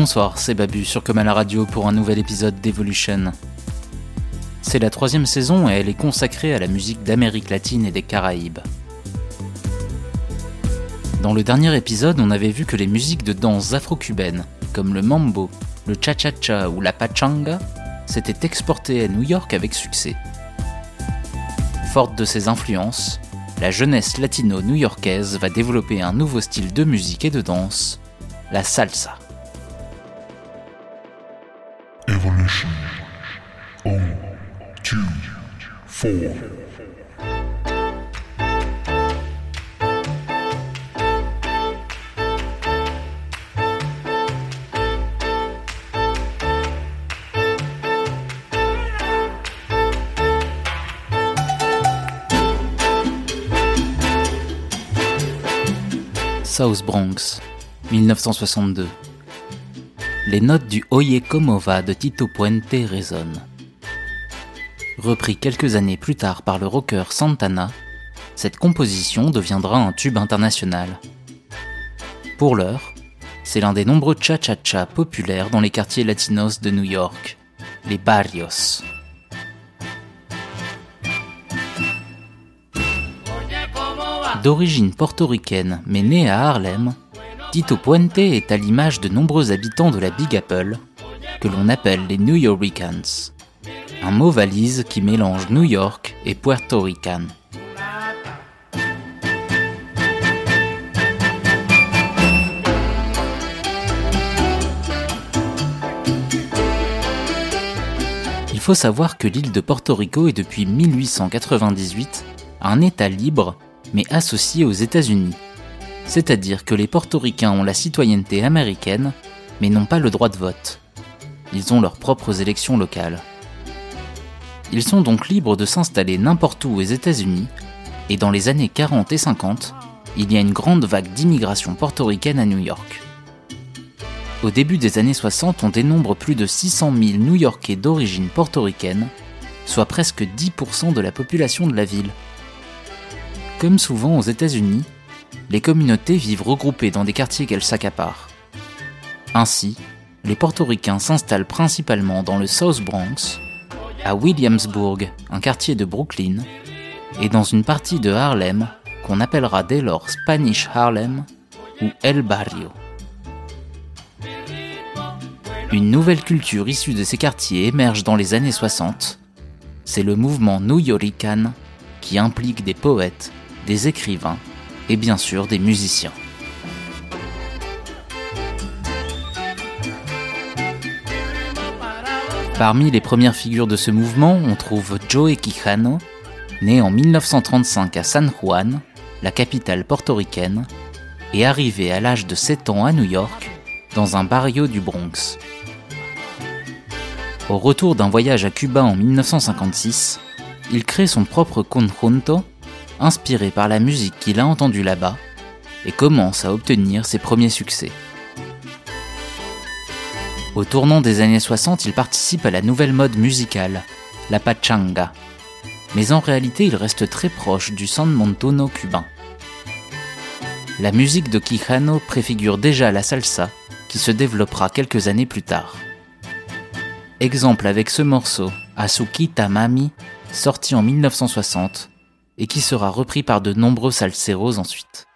Bonsoir, c'est Babu sur Comme à la radio pour un nouvel épisode d'Evolution. C'est la troisième saison et elle est consacrée à la musique d'Amérique latine et des Caraïbes. Dans le dernier épisode, on avait vu que les musiques de danse afro-cubaines, comme le mambo, le cha-cha-cha ou la pachanga, s'étaient exportées à New York avec succès. Forte de ses influences, la jeunesse latino-new-yorkaise va développer un nouveau style de musique et de danse, la salsa. South Bronx, 1962 les notes du Oye Como Va de Tito Puente résonnent. Repris quelques années plus tard par le rocker Santana, cette composition deviendra un tube international. Pour l'heure, c'est l'un des nombreux cha-cha-cha populaires dans les quartiers latinos de New York, les barrios. D'origine portoricaine mais né à Harlem, Tito Puente est à l'image de nombreux habitants de la Big Apple, que l'on appelle les New Yorkans, un mot valise qui mélange New York et Puerto Rican. Il faut savoir que l'île de Porto Rico est depuis 1898 un État libre mais associé aux États-Unis c'est-à-dire que les portoricains ont la citoyenneté américaine, mais n'ont pas le droit de vote. Ils ont leurs propres élections locales. Ils sont donc libres de s'installer n'importe où aux États-Unis, et dans les années 40 et 50, il y a une grande vague d'immigration portoricaine à New York. Au début des années 60, on dénombre plus de 600 000 New-Yorkais d'origine portoricaine, soit presque 10% de la population de la ville. Comme souvent aux États-Unis, les communautés vivent regroupées dans des quartiers qu'elles s'accaparent. Ainsi, les portoricains s'installent principalement dans le South Bronx, à Williamsburg, un quartier de Brooklyn, et dans une partie de Harlem qu'on appellera dès lors Spanish Harlem ou El Barrio. Une nouvelle culture issue de ces quartiers émerge dans les années 60. C'est le mouvement New Yorican qui implique des poètes, des écrivains et bien sûr des musiciens. Parmi les premières figures de ce mouvement, on trouve Joe Quijano, né en 1935 à San Juan, la capitale portoricaine, et arrivé à l'âge de 7 ans à New York, dans un barrio du Bronx. Au retour d'un voyage à Cuba en 1956, il crée son propre conjunto inspiré par la musique qu'il a entendue là-bas, et commence à obtenir ses premiers succès. Au tournant des années 60, il participe à la nouvelle mode musicale, la pachanga, mais en réalité il reste très proche du San Montono cubain. La musique de Quijano préfigure déjà la salsa, qui se développera quelques années plus tard. Exemple avec ce morceau, Azuquita Mami, sorti en 1960, et qui sera repris par de nombreux salseros ensuite.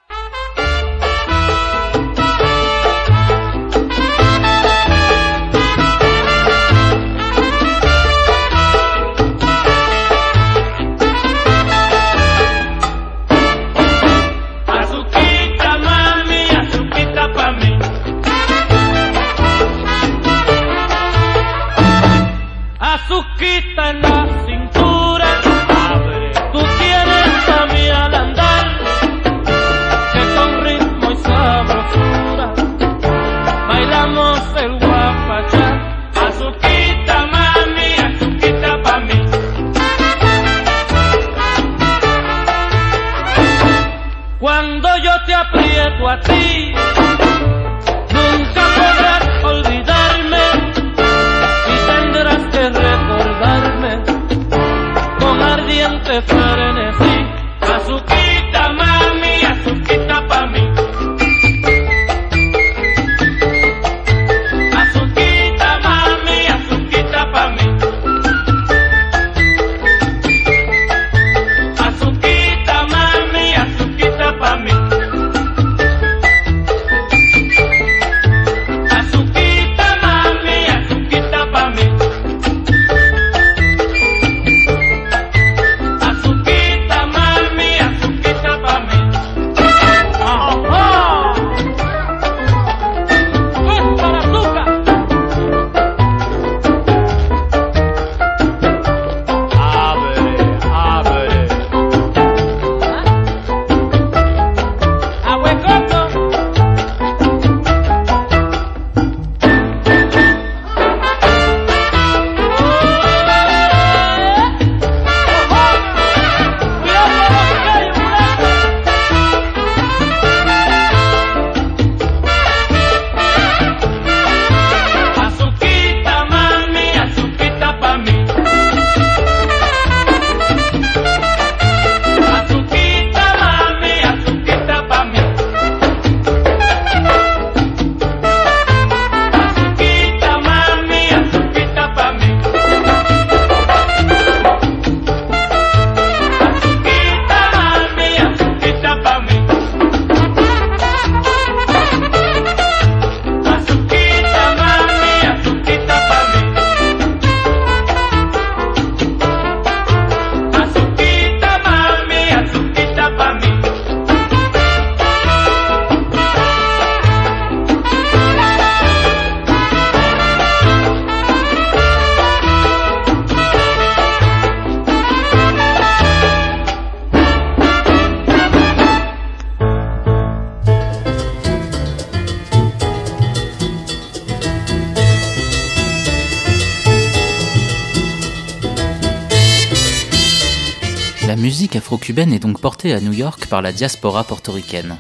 Afro-cubaine est donc portée à New York par la diaspora portoricaine.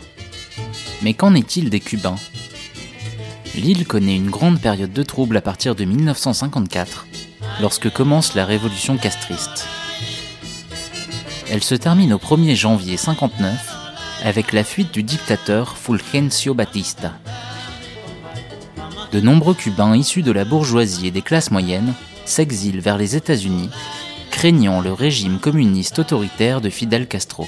Mais qu'en est-il des Cubains? L'île connaît une grande période de troubles à partir de 1954, lorsque commence la révolution castriste. Elle se termine au 1er janvier 59 avec la fuite du dictateur Fulgencio Batista. De nombreux Cubains issus de la bourgeoisie et des classes moyennes s'exilent vers les États-Unis, craignant le régime communiste autoritaire de Fidel Castro.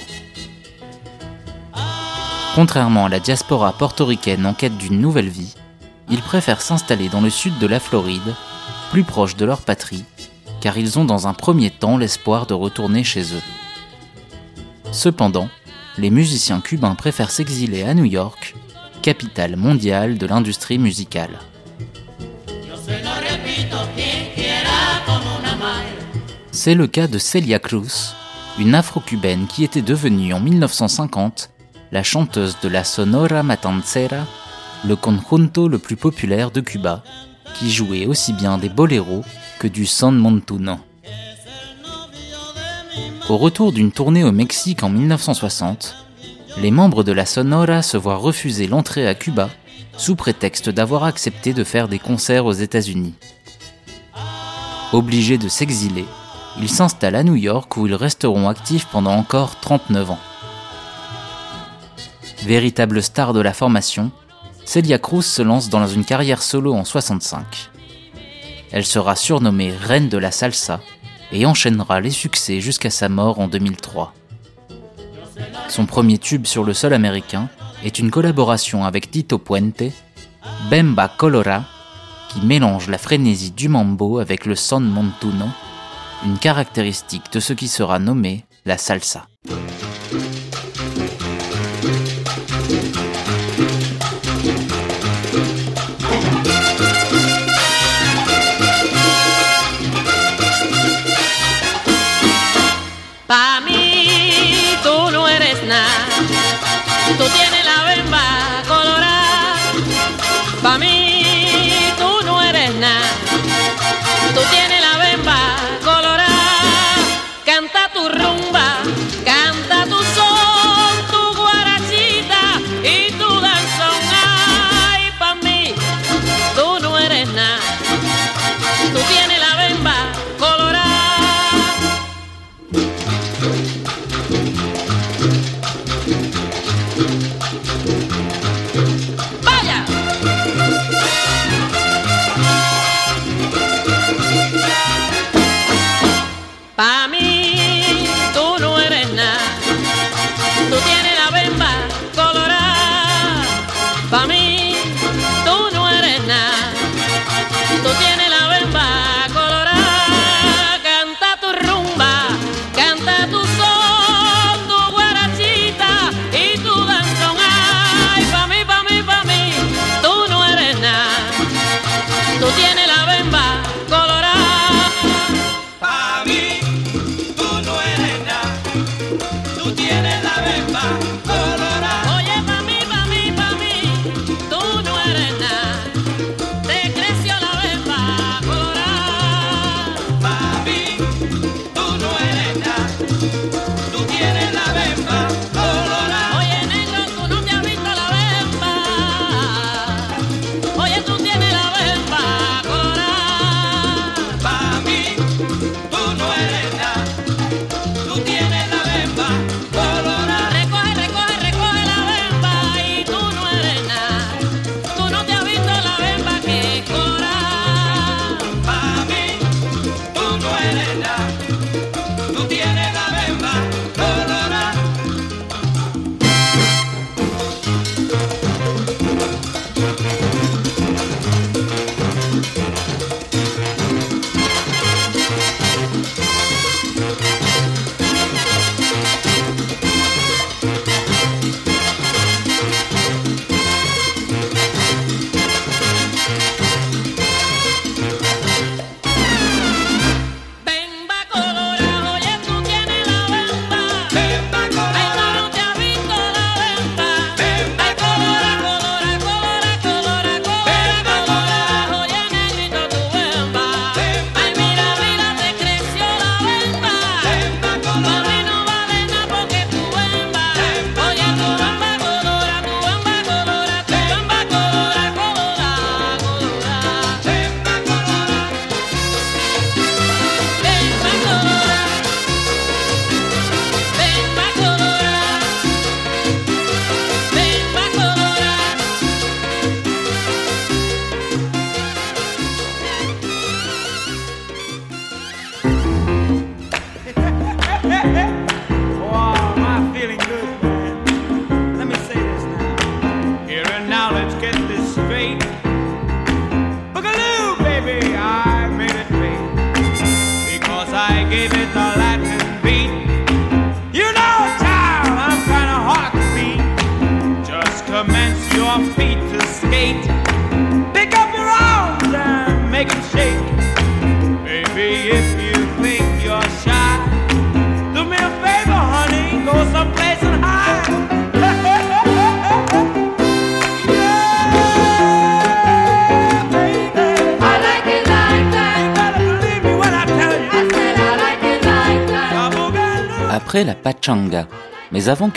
Contrairement à la diaspora portoricaine en quête d'une nouvelle vie, ils préfèrent s'installer dans le sud de la Floride, plus proche de leur patrie, car ils ont dans un premier temps l'espoir de retourner chez eux. Cependant, les musiciens cubains préfèrent s'exiler à New York, capitale mondiale de l'industrie musicale. C'est le cas de Celia Cruz, une afro-cubaine qui était devenue en 1950 la chanteuse de la Sonora Matancera, le conjunto le plus populaire de Cuba, qui jouait aussi bien des boléros que du son montuno. Au retour d'une tournée au Mexique en 1960, les membres de la Sonora se voient refuser l'entrée à Cuba sous prétexte d'avoir accepté de faire des concerts aux États-Unis. Obligés de s'exiler, ils s'installent à New York où ils resteront actifs pendant encore 39 ans. Véritable star de la formation, Celia Cruz se lance dans une carrière solo en 65. Elle sera surnommée Reine de la Salsa et enchaînera les succès jusqu'à sa mort en 2003. Son premier tube sur le sol américain est une collaboration avec Tito Puente, Bemba Colora, qui mélange la frénésie du mambo avec le son montuno, une caractéristique de ce qui sera nommé la salsa.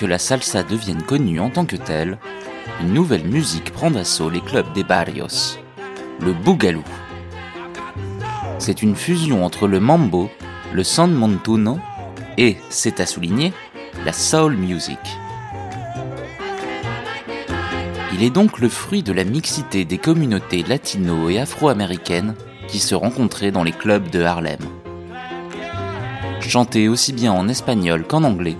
La salsa devienne connue en tant que telle, une nouvelle musique prend d'assaut les clubs des barrios, le boogaloo. C'est une fusion entre le mambo, le son montuno et, c'est à souligner, la soul music. Il est donc le fruit de la mixité des communautés latino et afro-américaines qui se rencontraient dans les clubs de Harlem. Chanté aussi bien en espagnol qu'en anglais,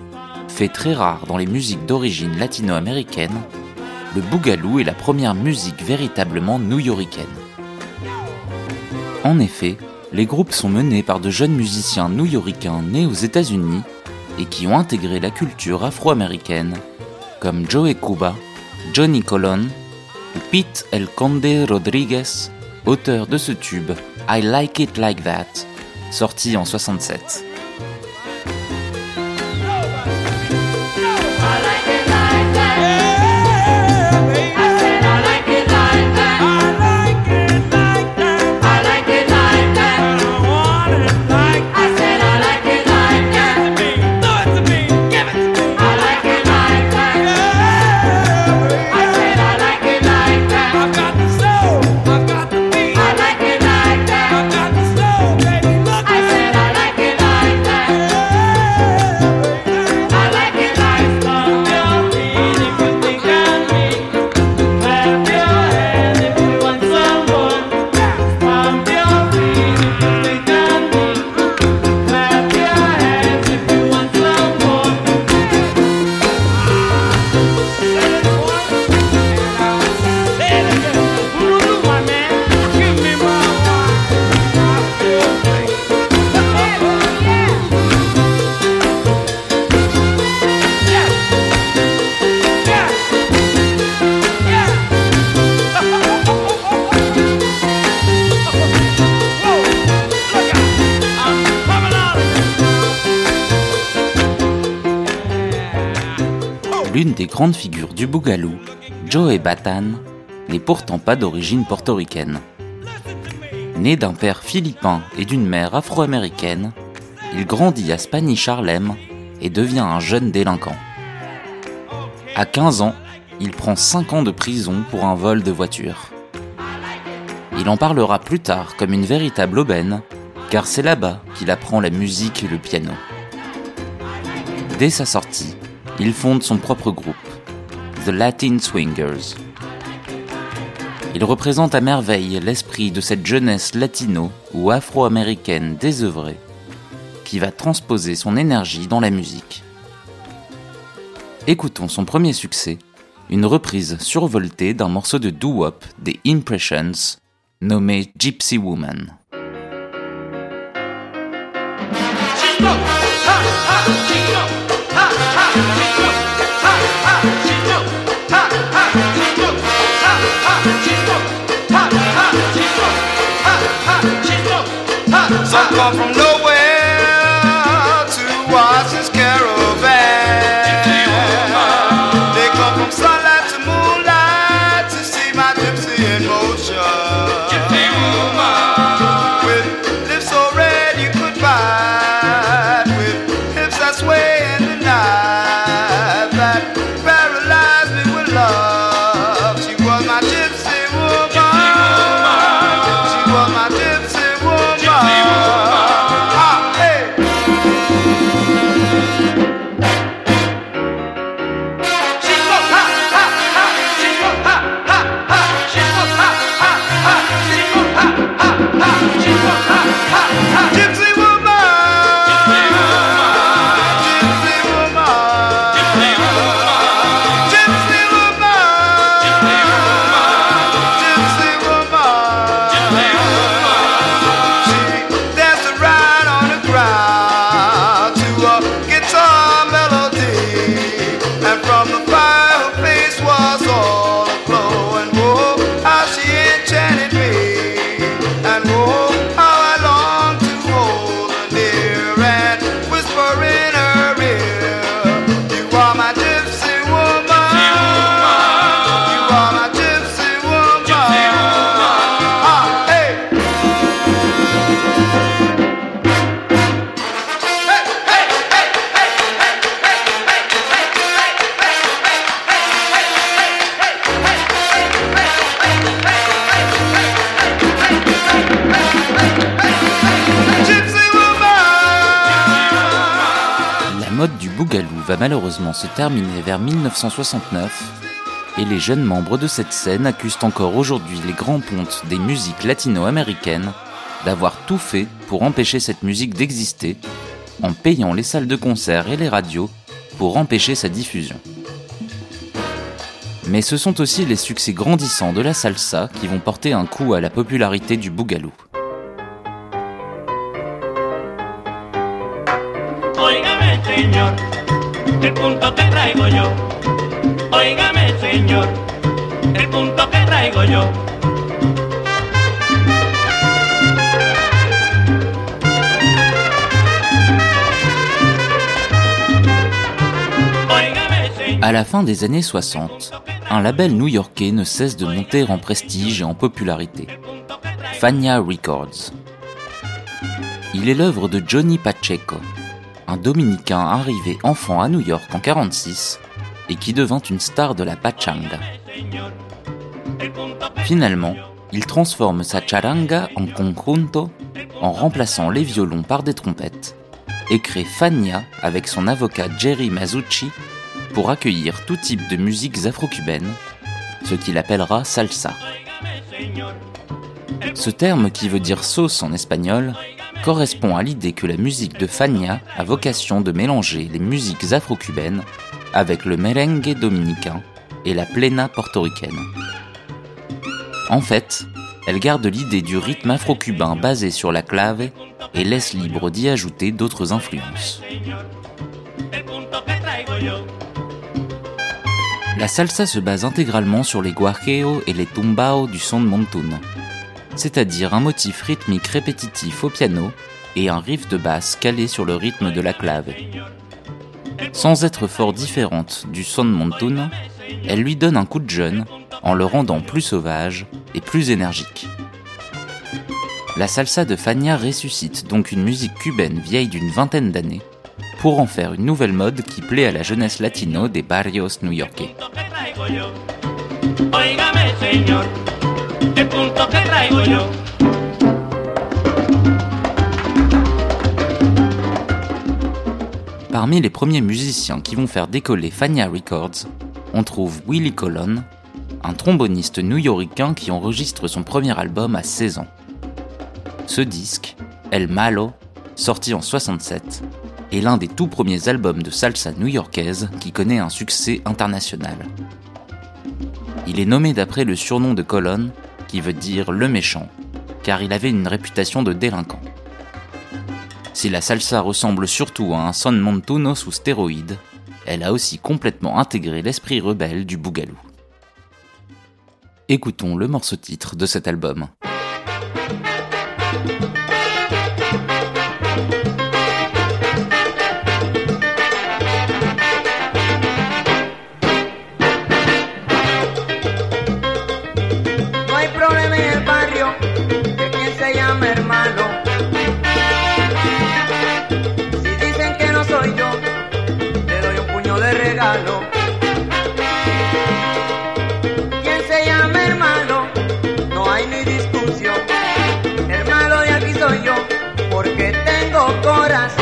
très rare dans les musiques d'origine latino-américaine, le boogaloo est la première musique véritablement new-yorkaine. En effet, les groupes sont menés par de jeunes musiciens new-yorkains nés aux États-Unis et qui ont intégré la culture afro-américaine, comme Joey Cuba, Johnny Colon ou Pete El Conde Rodriguez, auteur de ce tube I Like It Like That, sorti en 67. Figures du Bougalou, Joe Batan, n'est pourtant pas d'origine portoricaine. Né d'un père philippin et d'une mère afro-américaine, il grandit à Spanish Harlem et devient un jeune délinquant. À 15 ans, il prend 5 ans de prison pour un vol de voiture. Il en parlera plus tard comme une véritable aubaine, car c'est là-bas qu'il apprend la musique et le piano. Dès sa sortie, il fonde son propre groupe, The Latin Swingers. Il représente à merveille l'esprit de cette jeunesse latino ou afro-américaine désœuvrée, qui va transposer son énergie dans la musique. Écoutons son premier succès, une reprise survoltée d'un morceau de doo-wop des Impressions nommé Gypsy Woman. Some come from nowhere bougalou va malheureusement se terminer vers 1969 et les jeunes membres de cette scène accusent encore aujourd'hui les grands pontes des musiques latino-américaines d'avoir tout fait pour empêcher cette musique d'exister en payant les salles de concert et les radios pour empêcher sa diffusion. Mais ce sont aussi les succès grandissants de la salsa qui vont porter un coup à la popularité du bougalou. El la fin des années 60, un label new-yorkais ne cesse de monter en prestige et en popularité. Fania Records. Il est l'œuvre de Johnny Pacheco, un dominicain arrivé enfant à New York en 1946 et qui devint une star de la pachanga. Finalement, il transforme sa charanga en conjunto en remplaçant les violons par des trompettes et crée Fania avec son avocat Jerry Mazucci pour accueillir tout type de musiques afro-cubaines, ce qu'il appellera salsa. Ce terme qui veut dire sauce en espagnol correspond à l'idée que la musique de Fania a vocation de mélanger les musiques afro-cubaines avec le merengue dominicain et la plena portoricaine. En fait, elle garde l'idée du rythme afro-cubain basé sur la clave et laisse libre d'y ajouter d'autres influences. La salsa se base intégralement sur les guajeos et les tumbao du son de montun, c'est-à-dire un motif rythmique répétitif au piano et un riff de basse calé sur le rythme de la clave. Sans être fort différente du son de Montun, elle lui donne un coup de jeune en le rendant plus sauvage et plus énergique. La salsa de Fania ressuscite donc une musique cubaine vieille d'une vingtaine d'années pour en faire une nouvelle mode qui plaît à la jeunesse latino des barrios new-yorkais. Parmi les premiers musiciens qui vont faire décoller Fania Records, on trouve Willie Colon, un tromboniste new-yorkain qui enregistre son premier album à 16 ans. Ce disque, El Malo, sorti en 67, est l'un des tout premiers albums de salsa new-yorkaise qui connaît un succès international. Il est nommé d'après le surnom de Colon, qui veut dire le méchant, car il avait une réputation de délinquant. Si la salsa ressemble surtout à un son montuno sous stéroïdes, elle a aussi complètement intégré l'esprit rebelle du bougalou. Écoutons le morceau titre de cet album. nuestro corazón.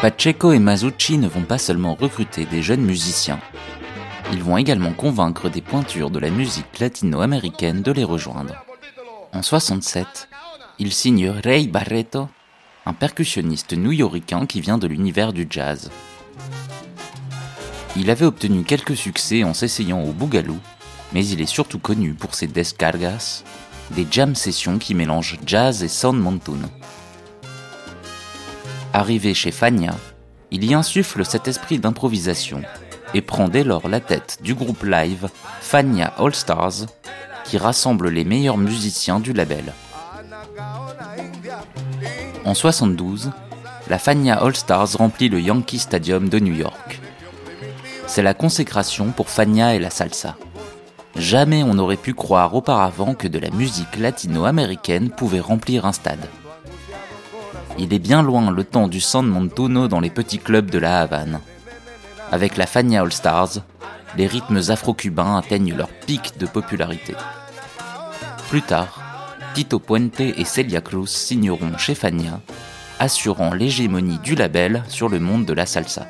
Pacheco et Masucci ne vont pas seulement recruter des jeunes musiciens, ils vont également convaincre des pointures de la musique latino-américaine de les rejoindre. En 67, ils signent Ray Barreto, un percussionniste new-yorkain qui vient de l'univers du jazz. Il avait obtenu quelques succès en s'essayant au boogaloo, mais il est surtout connu pour ses descargas, des jam sessions qui mélangent jazz et sound montoon. Arrivé chez Fania, il y insuffle cet esprit d'improvisation et prend dès lors la tête du groupe live Fania All Stars, qui rassemble les meilleurs musiciens du label. En 72, la Fania All Stars remplit le Yankee Stadium de New York. C'est la consécration pour Fania et la salsa. Jamais on n'aurait pu croire auparavant que de la musique latino-américaine pouvait remplir un stade. Il est bien loin le temps du San Montuno dans les petits clubs de la Havane. Avec la Fania All Stars, les rythmes afro-cubains atteignent leur pic de popularité. Plus tard, Tito Puente et Celia Cruz signeront chez Fania, assurant l'hégémonie du label sur le monde de la salsa.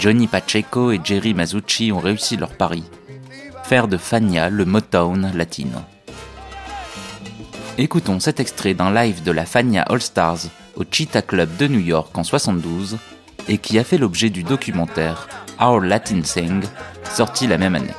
Johnny Pacheco et Jerry Masucci ont réussi leur pari, faire de Fania le Motown latino. Écoutons cet extrait d'un live de la Fania All Stars au Cheetah Club de New York en 72 et qui a fait l'objet du documentaire Our Latin Sing, sorti la même année.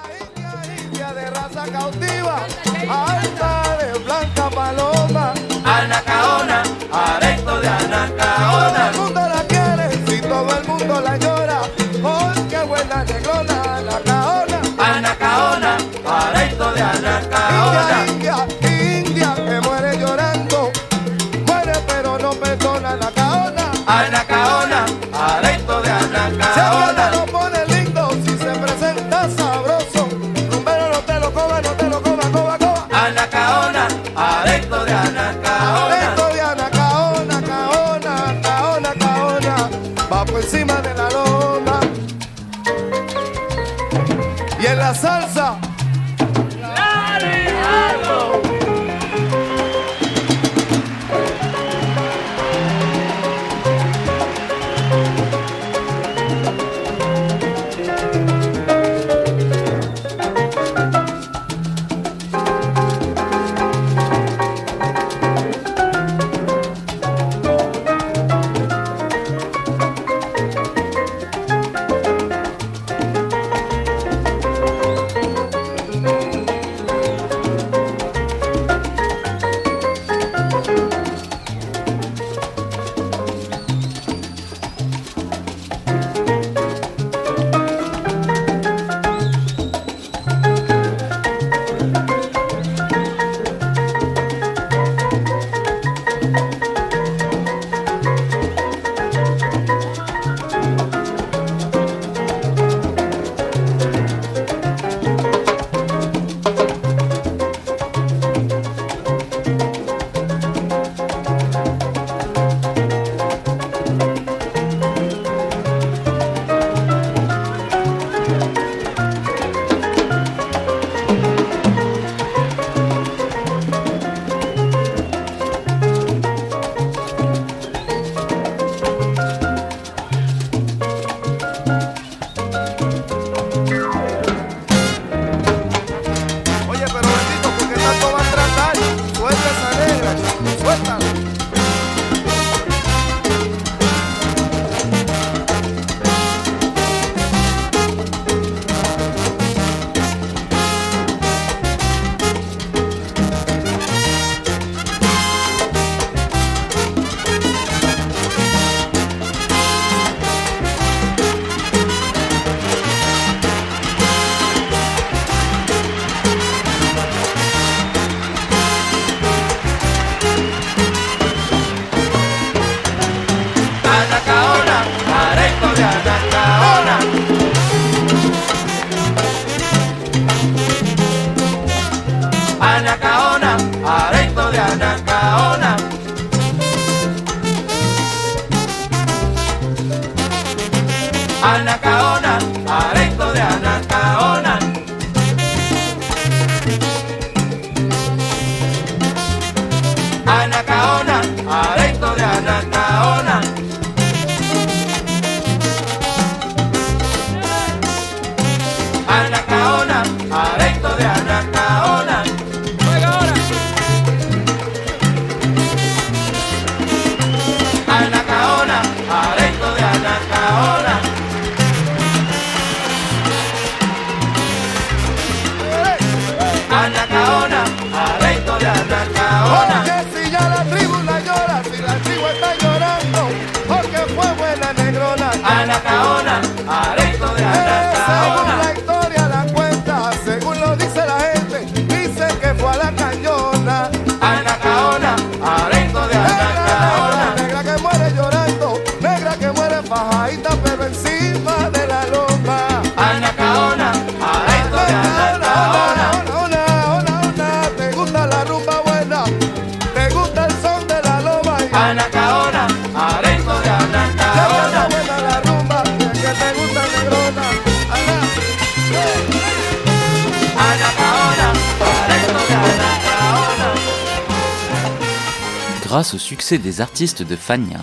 Grâce au succès des artistes de Fania,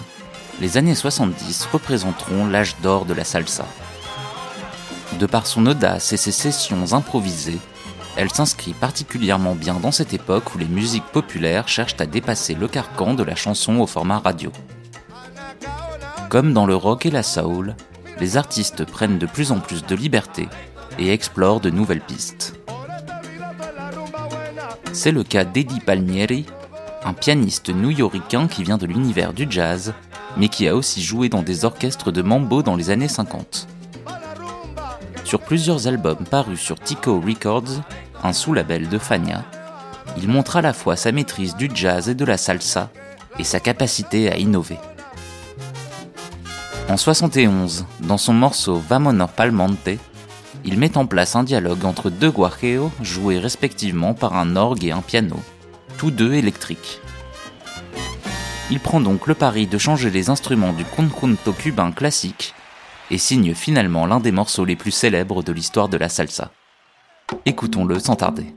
les années 70 représenteront l'âge d'or de la salsa. De par son audace et ses sessions improvisées, elle s'inscrit particulièrement bien dans cette époque où les musiques populaires cherchent à dépasser le carcan de la chanson au format radio. Comme dans le rock et la soul, les artistes prennent de plus en plus de liberté et explorent de nouvelles pistes. C'est le cas d'Eddie Palmieri, un pianiste new-yorkain qui vient de l'univers du jazz, mais qui a aussi joué dans des orchestres de mambo dans les années 50. Sur plusieurs albums parus sur Tico Records, un sous-label de Fania, il montre à la fois sa maîtrise du jazz et de la salsa et sa capacité à innover. En 71, dans son morceau Vamonor Palmante, il met en place un dialogue entre deux guajeos joués respectivement par un orgue et un piano, tous deux électriques. Il prend donc le pari de changer les instruments du conjunto cubain classique et signe finalement l'un des morceaux les plus célèbres de l'histoire de la salsa. Écoutons-le sans tarder.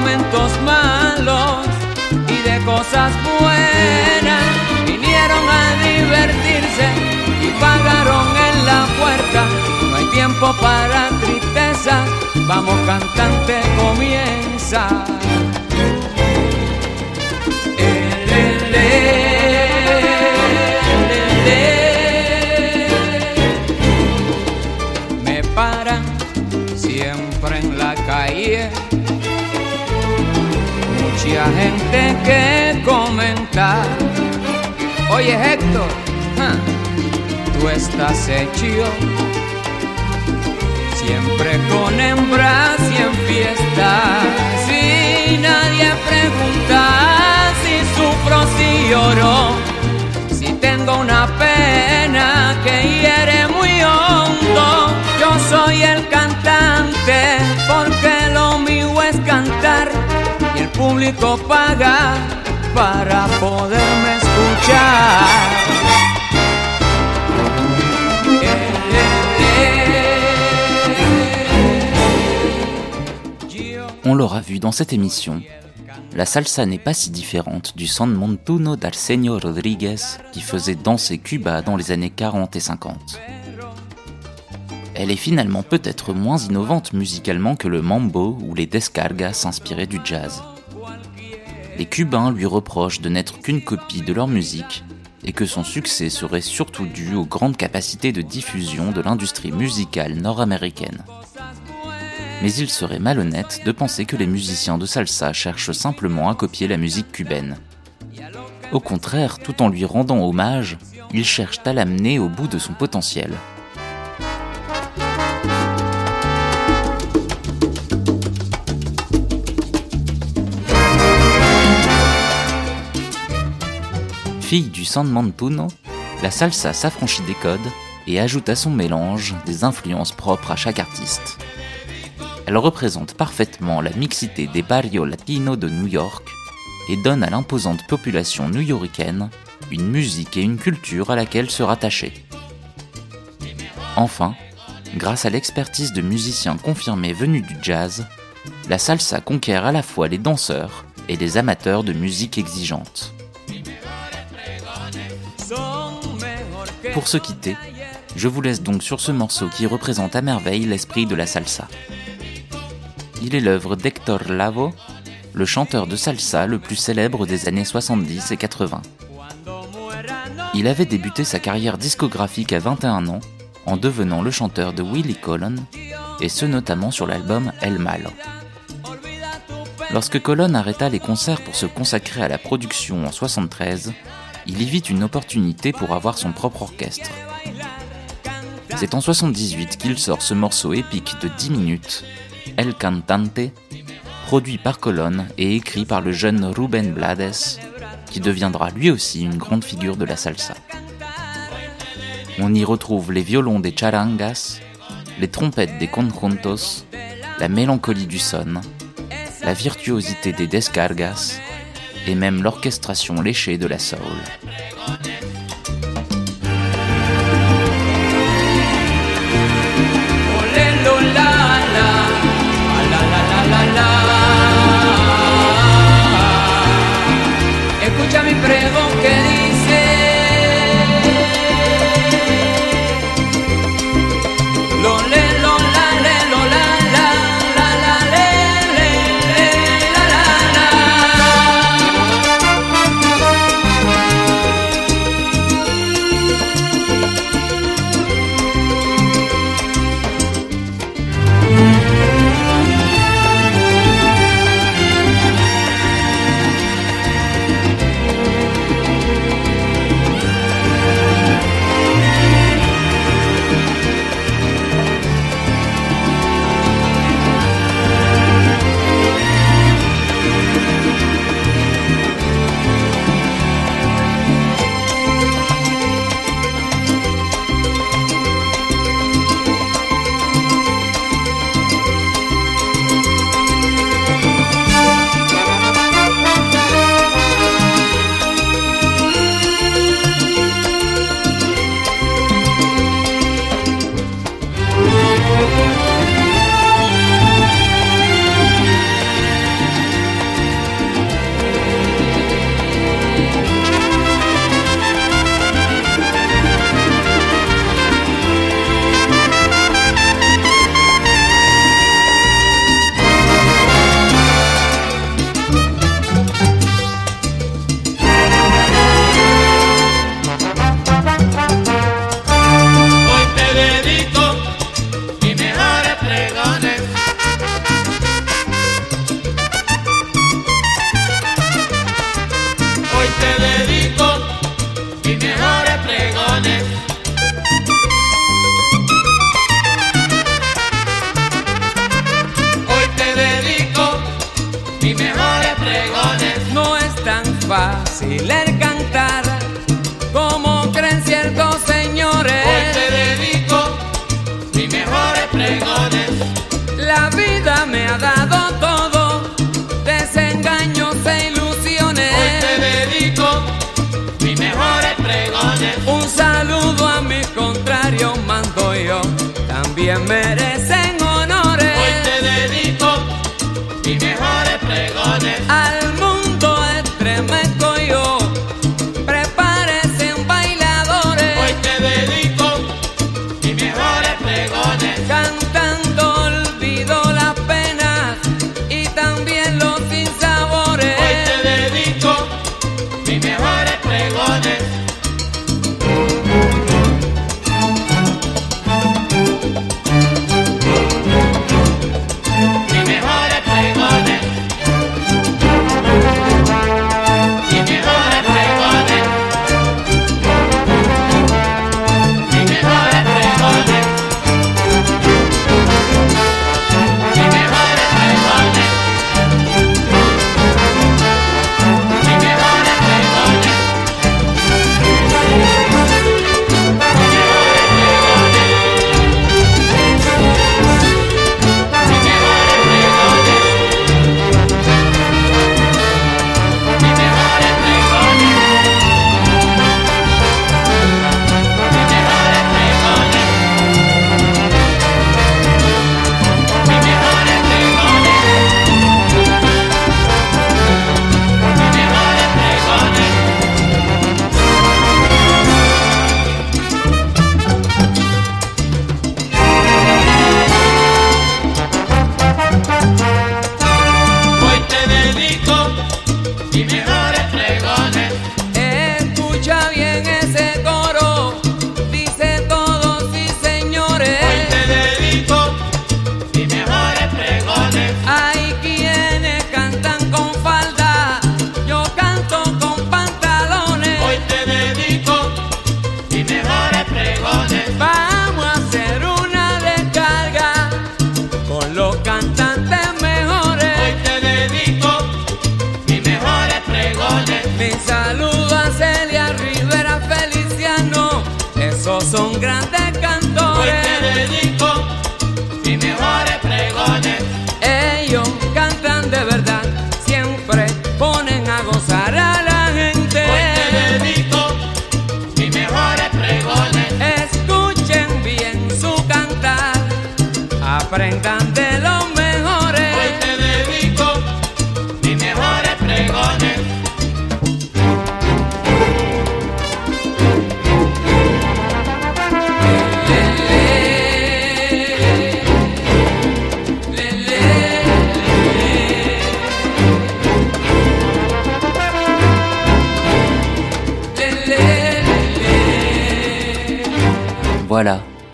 Momentos malos y de cosas buenas. Vinieron a divertirse y pagaron en la puerta. No hay tiempo para tristeza, vamos cantante, comienza. Mucha gente que comenta. Oye Héctor, tú estás hecho siempre con hembras y en fiestas. Si nadie pregunta si sufro, si lloro, si tengo una pena que hiere muy hondo. Yo soy el On l'aura vu dans cette émission, la salsa n'est pas si différente du San Montuno d'Arsenio Rodriguez qui faisait danser Cuba dans les années 40 et 50. Elle est finalement peut-être moins innovante musicalement que le mambo ou les descargas inspirés du jazz. Les Cubains lui reprochent de n'être qu'une copie de leur musique et que son succès serait surtout dû aux grandes capacités de diffusion de l'industrie musicale nord-américaine. Mais il serait malhonnête de penser que les musiciens de salsa cherchent simplement à copier la musique cubaine. Au contraire, tout en lui rendant hommage, ils cherchent à l'amener au bout de son potentiel. Fille du San Mantuno, la salsa s'affranchit des codes et ajoute à son mélange des influences propres à chaque artiste. Elle représente parfaitement la mixité des barrios latinos de New York et donne à l'imposante population new-yorkaine une musique et une culture à laquelle se rattacher. Enfin, grâce à l'expertise de musiciens confirmés venus du jazz, la salsa conquiert à la fois les danseurs et les amateurs de musique exigeante. Pour se quitter, je vous laisse donc sur ce morceau qui représente à merveille l'esprit de la salsa. Il est l'œuvre d'Hector Lavo, le chanteur de salsa le plus célèbre des années 70 et 80. Il avait débuté sa carrière discographique à 21 ans en devenant le chanteur de Willie Colon, et ce notamment sur l'album El Malo. Lorsque Colon arrêta les concerts pour se consacrer à la production en 73, il y vit une opportunité pour avoir son propre orchestre. C'est en 78 qu'il sort ce morceau épique de 10 minutes, El Cantante, produit par Colon et écrit par le jeune Ruben Blades, qui deviendra lui aussi une grande figure de la salsa. On y retrouve les violons des charangas, les trompettes des conjuntos, la mélancolie du son, la virtuosité des descargas et même l'orchestration léchée de la soul.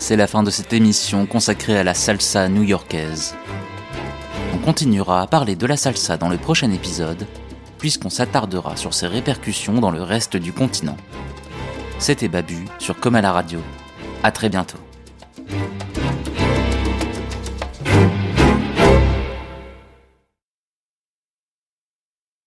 c'est la fin de cette émission consacrée à la salsa new-yorkaise. On continuera à parler de la salsa dans le prochain épisode, puisqu'on s'attardera sur ses répercussions dans le reste du continent. C'était Babu sur Comme à la radio. À très bientôt.